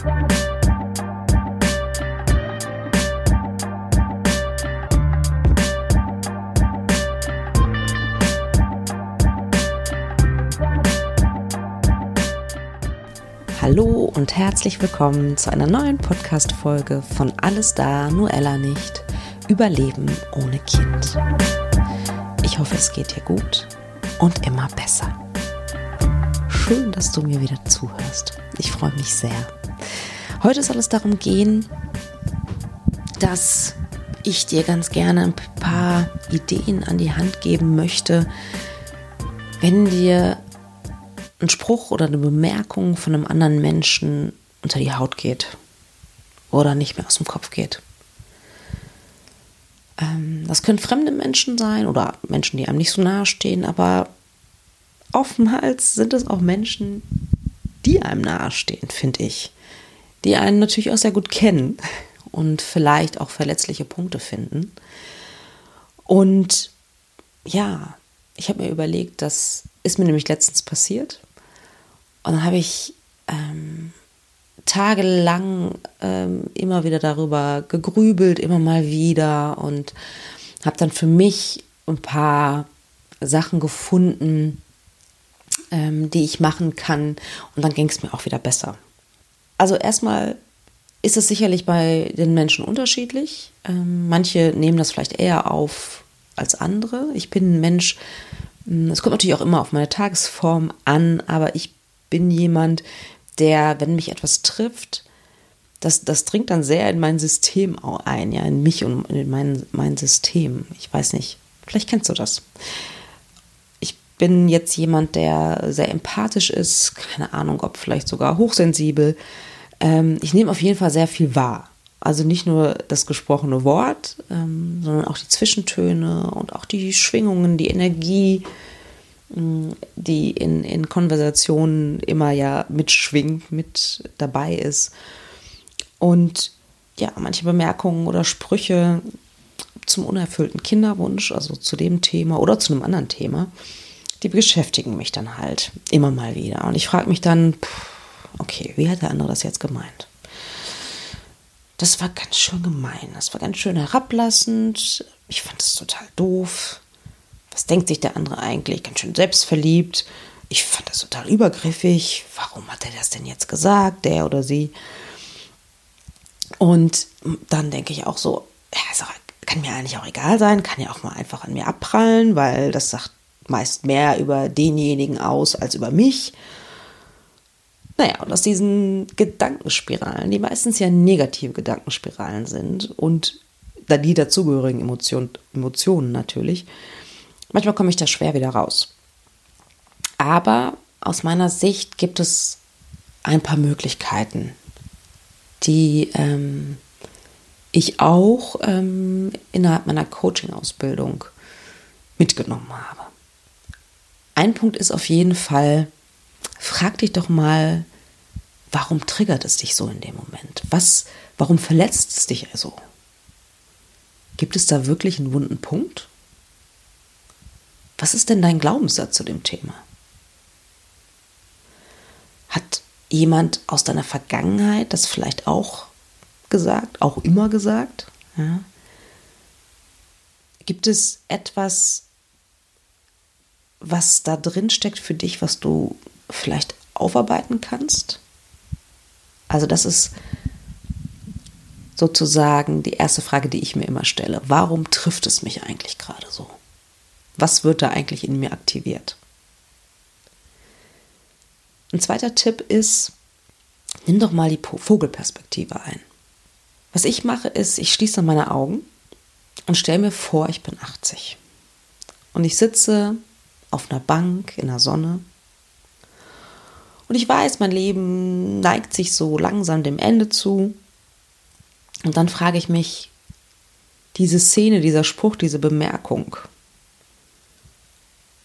Hallo und herzlich willkommen zu einer neuen Podcast-Folge von Alles da, nur Ella nicht. Überleben ohne Kind. Ich hoffe, es geht dir gut und immer besser. Schön, dass du mir wieder zuhörst. Ich freue mich sehr. Heute soll es darum gehen, dass ich dir ganz gerne ein paar Ideen an die Hand geben möchte, wenn dir ein Spruch oder eine Bemerkung von einem anderen Menschen unter die Haut geht oder nicht mehr aus dem Kopf geht. Ähm, das können fremde Menschen sein oder Menschen, die einem nicht so nahe stehen, aber oftmals sind es auch Menschen, die einem nahestehen, finde ich. Die einen natürlich auch sehr gut kennen und vielleicht auch verletzliche Punkte finden. Und ja, ich habe mir überlegt, das ist mir nämlich letztens passiert. Und dann habe ich ähm, tagelang ähm, immer wieder darüber gegrübelt, immer mal wieder und habe dann für mich ein paar Sachen gefunden, ähm, die ich machen kann und dann ging es mir auch wieder besser. Also erstmal ist es sicherlich bei den Menschen unterschiedlich. Ähm, manche nehmen das vielleicht eher auf als andere. Ich bin ein Mensch, hm, es kommt natürlich auch immer auf meine Tagesform an, aber ich bin jemand, der, wenn mich etwas trifft, das, das dringt dann sehr in mein System ein, ja, in mich und in mein, mein System. Ich weiß nicht, vielleicht kennst du das. Bin jetzt jemand, der sehr empathisch ist, keine Ahnung, ob vielleicht sogar hochsensibel. Ähm, ich nehme auf jeden Fall sehr viel wahr. Also nicht nur das gesprochene Wort, ähm, sondern auch die Zwischentöne und auch die Schwingungen, die Energie, die in, in Konversationen immer ja mitschwingt, mit dabei ist. Und ja, manche Bemerkungen oder Sprüche zum unerfüllten Kinderwunsch, also zu dem Thema oder zu einem anderen Thema, die beschäftigen mich dann halt immer mal wieder. Und ich frage mich dann, okay, wie hat der andere das jetzt gemeint? Das war ganz schön gemein, das war ganz schön herablassend. Ich fand es total doof was denkt sich der andere eigentlich? Ganz schön selbstverliebt. Ich fand das total übergriffig. Warum hat er das denn jetzt gesagt, der oder sie? Und dann denke ich auch so, ja, kann mir eigentlich auch egal sein, kann ja auch mal einfach an mir abprallen, weil das sagt meist mehr über denjenigen aus als über mich. Naja, und aus diesen Gedankenspiralen, die meistens ja negative Gedankenspiralen sind und die dazugehörigen Emotionen, Emotionen natürlich, Manchmal komme ich da schwer wieder raus. Aber aus meiner Sicht gibt es ein paar Möglichkeiten, die ähm, ich auch ähm, innerhalb meiner Coaching-Ausbildung mitgenommen habe. Ein Punkt ist auf jeden Fall, frag dich doch mal, warum triggert es dich so in dem Moment? Was, warum verletzt es dich also? Gibt es da wirklich einen wunden Punkt? Was ist denn dein Glaubenssatz zu dem Thema? Hat jemand aus deiner Vergangenheit das vielleicht auch gesagt, auch immer gesagt? Ja? Gibt es etwas, was da drin steckt für dich, was du vielleicht aufarbeiten kannst? Also das ist sozusagen die erste Frage, die ich mir immer stelle. Warum trifft es mich eigentlich gerade so? Was wird da eigentlich in mir aktiviert? Ein zweiter Tipp ist, nimm doch mal die Vogelperspektive ein. Was ich mache, ist, ich schließe meine Augen und stelle mir vor, ich bin 80. Und ich sitze auf einer Bank in der Sonne. Und ich weiß, mein Leben neigt sich so langsam dem Ende zu. Und dann frage ich mich, diese Szene, dieser Spruch, diese Bemerkung,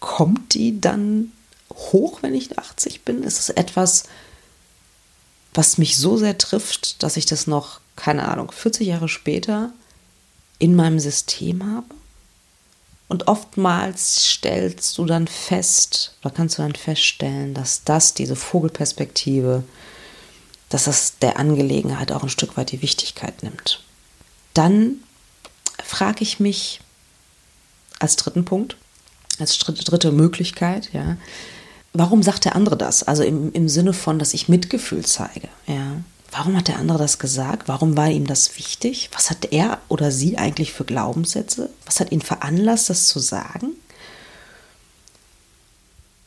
kommt die dann hoch, wenn ich 80 bin? Ist es etwas, was mich so sehr trifft, dass ich das noch, keine Ahnung, 40 Jahre später in meinem System habe? Und oftmals stellst du dann fest, oder kannst du dann feststellen, dass das, diese Vogelperspektive, dass das der Angelegenheit auch ein Stück weit die Wichtigkeit nimmt. Dann frage ich mich als dritten Punkt, als dritte Möglichkeit, ja, warum sagt der andere das? Also im, im Sinne von, dass ich Mitgefühl zeige, ja. Warum hat der andere das gesagt? Warum war ihm das wichtig? Was hat er oder sie eigentlich für Glaubenssätze? Was hat ihn veranlasst, das zu sagen?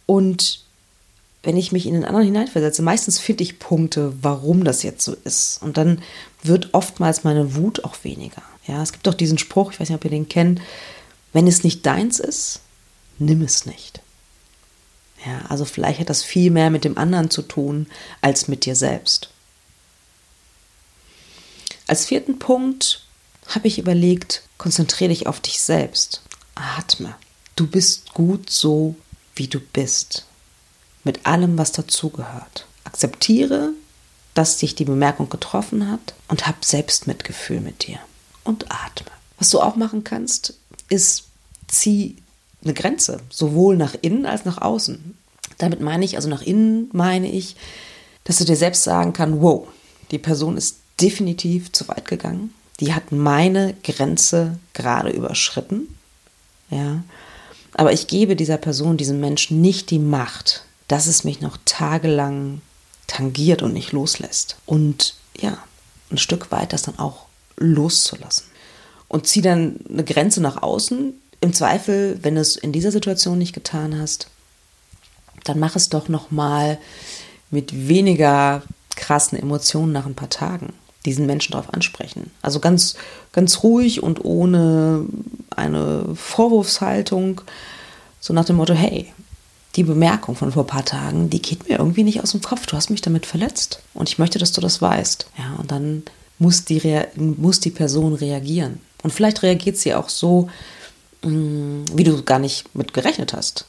Und wenn ich mich in den anderen hineinversetze, meistens finde ich Punkte, warum das jetzt so ist. Und dann wird oftmals meine Wut auch weniger. Ja, es gibt doch diesen Spruch, ich weiß nicht, ob ihr den kennt, wenn es nicht deins ist, nimm es nicht. Ja, also vielleicht hat das viel mehr mit dem anderen zu tun als mit dir selbst. Als vierten Punkt habe ich überlegt, konzentriere dich auf dich selbst. Atme. Du bist gut so, wie du bist. Mit allem, was dazugehört. Akzeptiere, dass dich die Bemerkung getroffen hat und hab Selbstmitgefühl mit dir. Und atme. Was du auch machen kannst, ist, zieh eine Grenze, sowohl nach innen als nach außen. Damit meine ich, also nach innen meine ich, dass du dir selbst sagen kannst, wow, die Person ist definitiv zu weit gegangen. Die hat meine Grenze gerade überschritten. Ja. Aber ich gebe dieser Person, diesem Menschen nicht die Macht, dass es mich noch tagelang tangiert und nicht loslässt. Und ja, ein Stück weit das dann auch loszulassen. Und zieh dann eine Grenze nach außen. Im Zweifel, wenn du es in dieser Situation nicht getan hast, dann mach es doch noch mal mit weniger krassen Emotionen nach ein paar Tagen diesen Menschen darauf ansprechen. Also ganz, ganz ruhig und ohne eine Vorwurfshaltung, so nach dem Motto, hey, die Bemerkung von vor ein paar Tagen, die geht mir irgendwie nicht aus dem Kopf. Du hast mich damit verletzt und ich möchte, dass du das weißt. Ja, und dann muss die, muss die Person reagieren. Und vielleicht reagiert sie auch so, mm, wie du gar nicht mit gerechnet hast.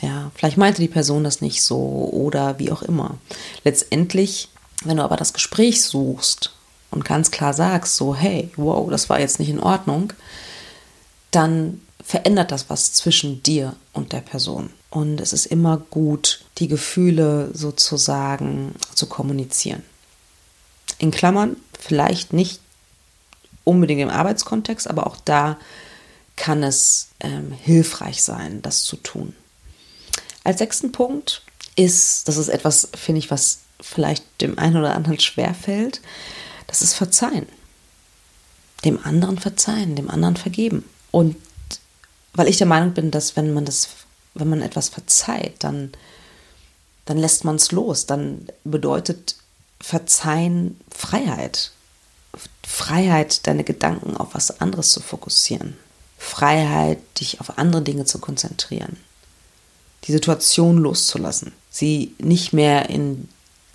Ja, vielleicht meinte die Person das nicht so oder wie auch immer. Letztendlich, wenn du aber das Gespräch suchst und ganz klar sagst, so, hey, wow, das war jetzt nicht in Ordnung, dann verändert das was zwischen dir und der Person. Und es ist immer gut, die Gefühle sozusagen zu kommunizieren. In Klammern, vielleicht nicht unbedingt im Arbeitskontext, aber auch da kann es ähm, hilfreich sein, das zu tun. Als sechsten Punkt ist, das ist etwas, finde ich, was vielleicht dem einen oder anderen schwerfällt, das ist Verzeihen. Dem anderen verzeihen, dem anderen vergeben. Und weil ich der Meinung bin, dass wenn man das, wenn man etwas verzeiht, dann, dann lässt man es los. Dann bedeutet Verzeihen Freiheit. Freiheit, deine Gedanken auf was anderes zu fokussieren. Freiheit, dich auf andere Dinge zu konzentrieren die Situation loszulassen, sie nicht mehr in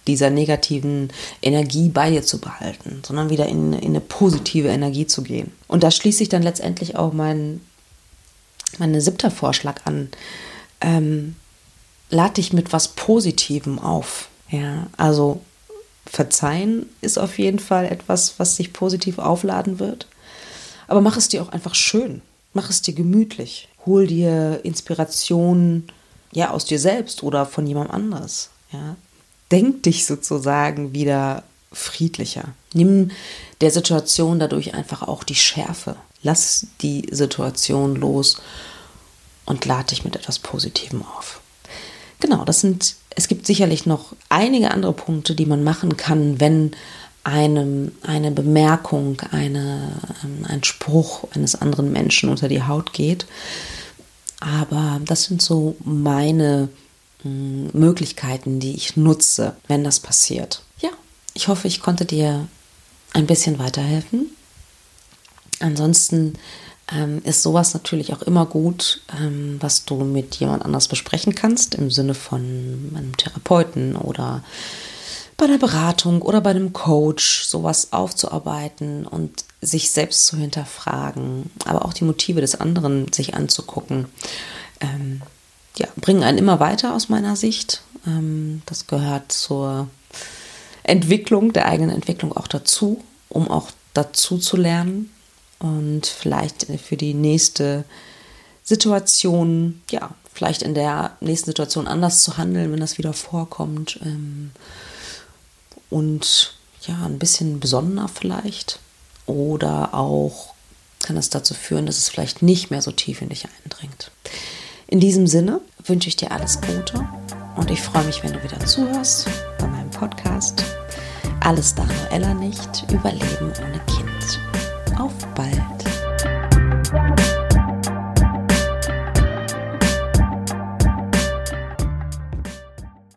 dieser negativen Energie bei dir zu behalten, sondern wieder in, in eine positive Energie zu gehen. Und da schließe ich dann letztendlich auch mein, mein siebter Vorschlag an. Ähm, lad dich mit was Positivem auf. Ja, also verzeihen ist auf jeden Fall etwas, was sich positiv aufladen wird. Aber mach es dir auch einfach schön. Mach es dir gemütlich. Hol dir Inspiration ja, aus dir selbst oder von jemand anders. Ja. Denk dich sozusagen wieder friedlicher. Nimm der Situation dadurch einfach auch die Schärfe. Lass die Situation los und lad dich mit etwas Positivem auf. Genau, das sind, es gibt sicherlich noch einige andere Punkte, die man machen kann, wenn einem eine Bemerkung, eine, ähm, ein Spruch eines anderen Menschen unter die Haut geht. Aber das sind so meine Möglichkeiten, die ich nutze, wenn das passiert. Ja, ich hoffe, ich konnte dir ein bisschen weiterhelfen. Ansonsten ähm, ist sowas natürlich auch immer gut, ähm, was du mit jemand anders besprechen kannst, im Sinne von einem Therapeuten oder bei einer Beratung oder bei einem Coach, sowas aufzuarbeiten und sich selbst zu hinterfragen, aber auch die Motive des anderen sich anzugucken, ähm, ja, bringen einen immer weiter aus meiner Sicht. Ähm, das gehört zur Entwicklung, der eigenen Entwicklung auch dazu, um auch dazu zu lernen und vielleicht für die nächste Situation, ja, vielleicht in der nächsten Situation anders zu handeln, wenn das wieder vorkommt. Ähm, und ja, ein bisschen besonnener vielleicht. Oder auch kann es dazu führen, dass es vielleicht nicht mehr so tief in dich eindringt. In diesem Sinne wünsche ich dir alles Gute und ich freue mich, wenn du wieder zuhörst bei meinem Podcast. Alles da Noella nicht, Überleben ohne Kind. Auf bald!